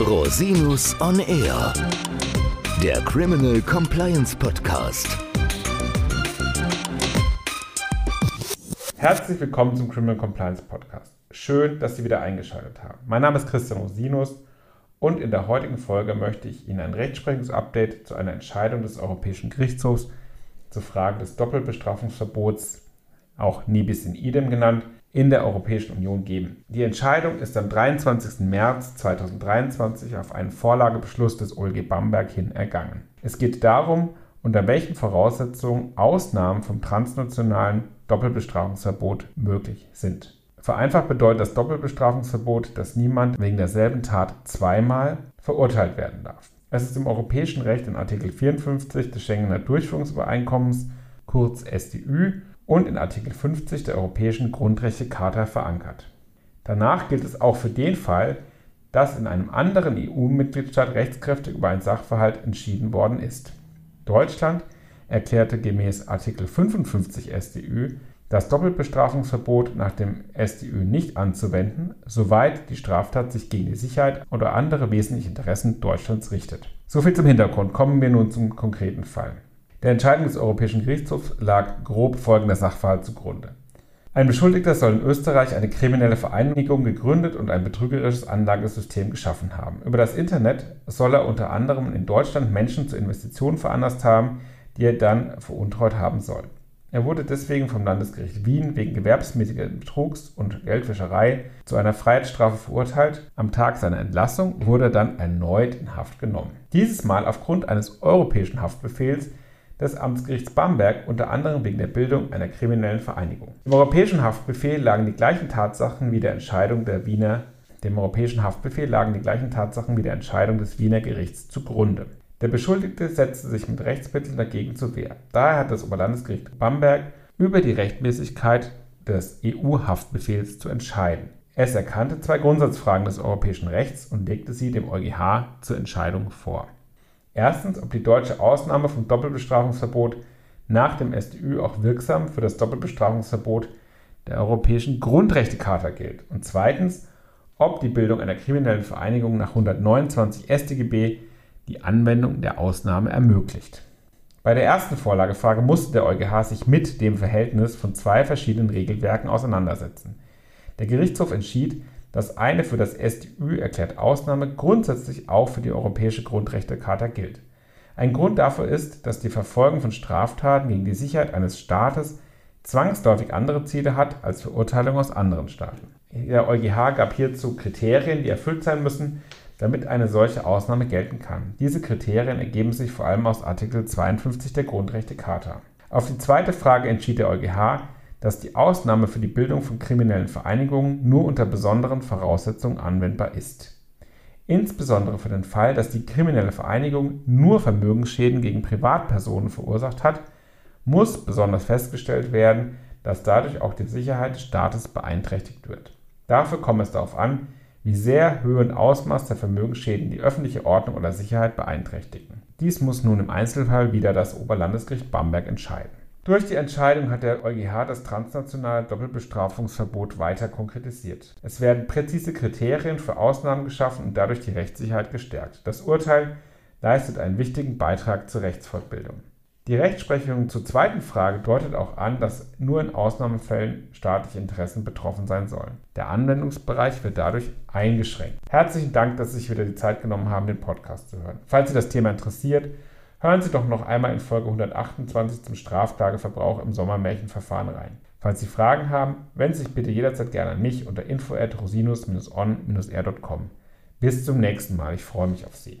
Rosinus on Air, der Criminal Compliance Podcast. Herzlich willkommen zum Criminal Compliance Podcast. Schön, dass Sie wieder eingeschaltet haben. Mein Name ist Christian Rosinus und in der heutigen Folge möchte ich Ihnen ein Rechtsprechungsupdate zu einer Entscheidung des Europäischen Gerichtshofs zur Frage des Doppelbestrafungsverbots, auch Nibis in idem genannt, in der Europäischen Union geben. Die Entscheidung ist am 23. März 2023 auf einen Vorlagebeschluss des OLG Bamberg hin ergangen. Es geht darum, unter welchen Voraussetzungen Ausnahmen vom transnationalen Doppelbestrafungsverbot möglich sind. Vereinfacht bedeutet das Doppelbestrafungsverbot, dass niemand wegen derselben Tat zweimal verurteilt werden darf. Es ist im europäischen Recht in Artikel 54 des Schengener Durchführungsübereinkommens, kurz SDÜ, und in Artikel 50 der Europäischen Grundrechtecharta verankert. Danach gilt es auch für den Fall, dass in einem anderen EU-Mitgliedstaat rechtskräftig über ein Sachverhalt entschieden worden ist. Deutschland erklärte gemäß Artikel 55 StÜ das Doppelbestrafungsverbot nach dem StÜ nicht anzuwenden, soweit die Straftat sich gegen die Sicherheit oder andere wesentliche Interessen Deutschlands richtet. Soviel zum Hintergrund. Kommen wir nun zum konkreten Fall. Der Entscheidung des Europäischen Gerichtshofs lag grob folgender Sachverhalt zugrunde. Ein Beschuldigter soll in Österreich eine kriminelle Vereinigung gegründet und ein betrügerisches Anlagesystem geschaffen haben. Über das Internet soll er unter anderem in Deutschland Menschen zu Investitionen veranlasst haben, die er dann veruntreut haben soll. Er wurde deswegen vom Landesgericht Wien wegen gewerbsmäßiger Betrugs und Geldwäscherei zu einer Freiheitsstrafe verurteilt. Am Tag seiner Entlassung wurde er dann erneut in Haft genommen. Dieses Mal aufgrund eines europäischen Haftbefehls des Amtsgerichts Bamberg unter anderem wegen der Bildung einer kriminellen Vereinigung. Im europäischen Haftbefehl lagen die gleichen Tatsachen wie der Entscheidung der Wiener dem europäischen Haftbefehl lagen die gleichen Tatsachen wie der Entscheidung des Wiener Gerichts zugrunde. Der Beschuldigte setzte sich mit Rechtsmitteln dagegen zur Wehr. Daher hat das Oberlandesgericht Bamberg über die Rechtmäßigkeit des EU-Haftbefehls zu entscheiden. Es erkannte zwei Grundsatzfragen des europäischen Rechts und legte sie dem EuGH zur Entscheidung vor. Erstens, ob die deutsche Ausnahme vom Doppelbestrafungsverbot nach dem StÜ auch wirksam für das Doppelbestrafungsverbot der Europäischen Grundrechtecharta gilt. Und zweitens, ob die Bildung einer kriminellen Vereinigung nach 129 StGB die Anwendung der Ausnahme ermöglicht. Bei der ersten Vorlagefrage musste der EuGH sich mit dem Verhältnis von zwei verschiedenen Regelwerken auseinandersetzen. Der Gerichtshof entschied, dass eine für das StÜ erklärte Ausnahme grundsätzlich auch für die Europäische Grundrechtecharta gilt. Ein Grund dafür ist, dass die Verfolgung von Straftaten gegen die Sicherheit eines Staates zwangsläufig andere Ziele hat als Verurteilung aus anderen Staaten. Der EuGH gab hierzu Kriterien, die erfüllt sein müssen, damit eine solche Ausnahme gelten kann. Diese Kriterien ergeben sich vor allem aus Artikel 52 der Grundrechtecharta. Auf die zweite Frage entschied der EuGH, dass die Ausnahme für die Bildung von kriminellen Vereinigungen nur unter besonderen Voraussetzungen anwendbar ist. Insbesondere für den Fall, dass die kriminelle Vereinigung nur Vermögensschäden gegen Privatpersonen verursacht hat, muss besonders festgestellt werden, dass dadurch auch die Sicherheit des Staates beeinträchtigt wird. Dafür komme es darauf an, wie sehr Höhe und Ausmaß der Vermögensschäden die öffentliche Ordnung oder Sicherheit beeinträchtigen. Dies muss nun im Einzelfall wieder das Oberlandesgericht Bamberg entscheiden. Durch die Entscheidung hat der EuGH das transnationale Doppelbestrafungsverbot weiter konkretisiert. Es werden präzise Kriterien für Ausnahmen geschaffen und dadurch die Rechtssicherheit gestärkt. Das Urteil leistet einen wichtigen Beitrag zur Rechtsfortbildung. Die Rechtsprechung zur zweiten Frage deutet auch an, dass nur in Ausnahmefällen staatliche Interessen betroffen sein sollen. Der Anwendungsbereich wird dadurch eingeschränkt. Herzlichen Dank, dass Sie sich wieder die Zeit genommen haben, den Podcast zu hören. Falls Sie das Thema interessiert, hören Sie doch noch einmal in Folge 128 zum Strafklageverbrauch im Sommermärchenverfahren rein. Falls Sie Fragen haben, wenden Sie sich bitte jederzeit gerne an mich unter info@rosinus-on-r.com. Bis zum nächsten Mal. Ich freue mich auf Sie.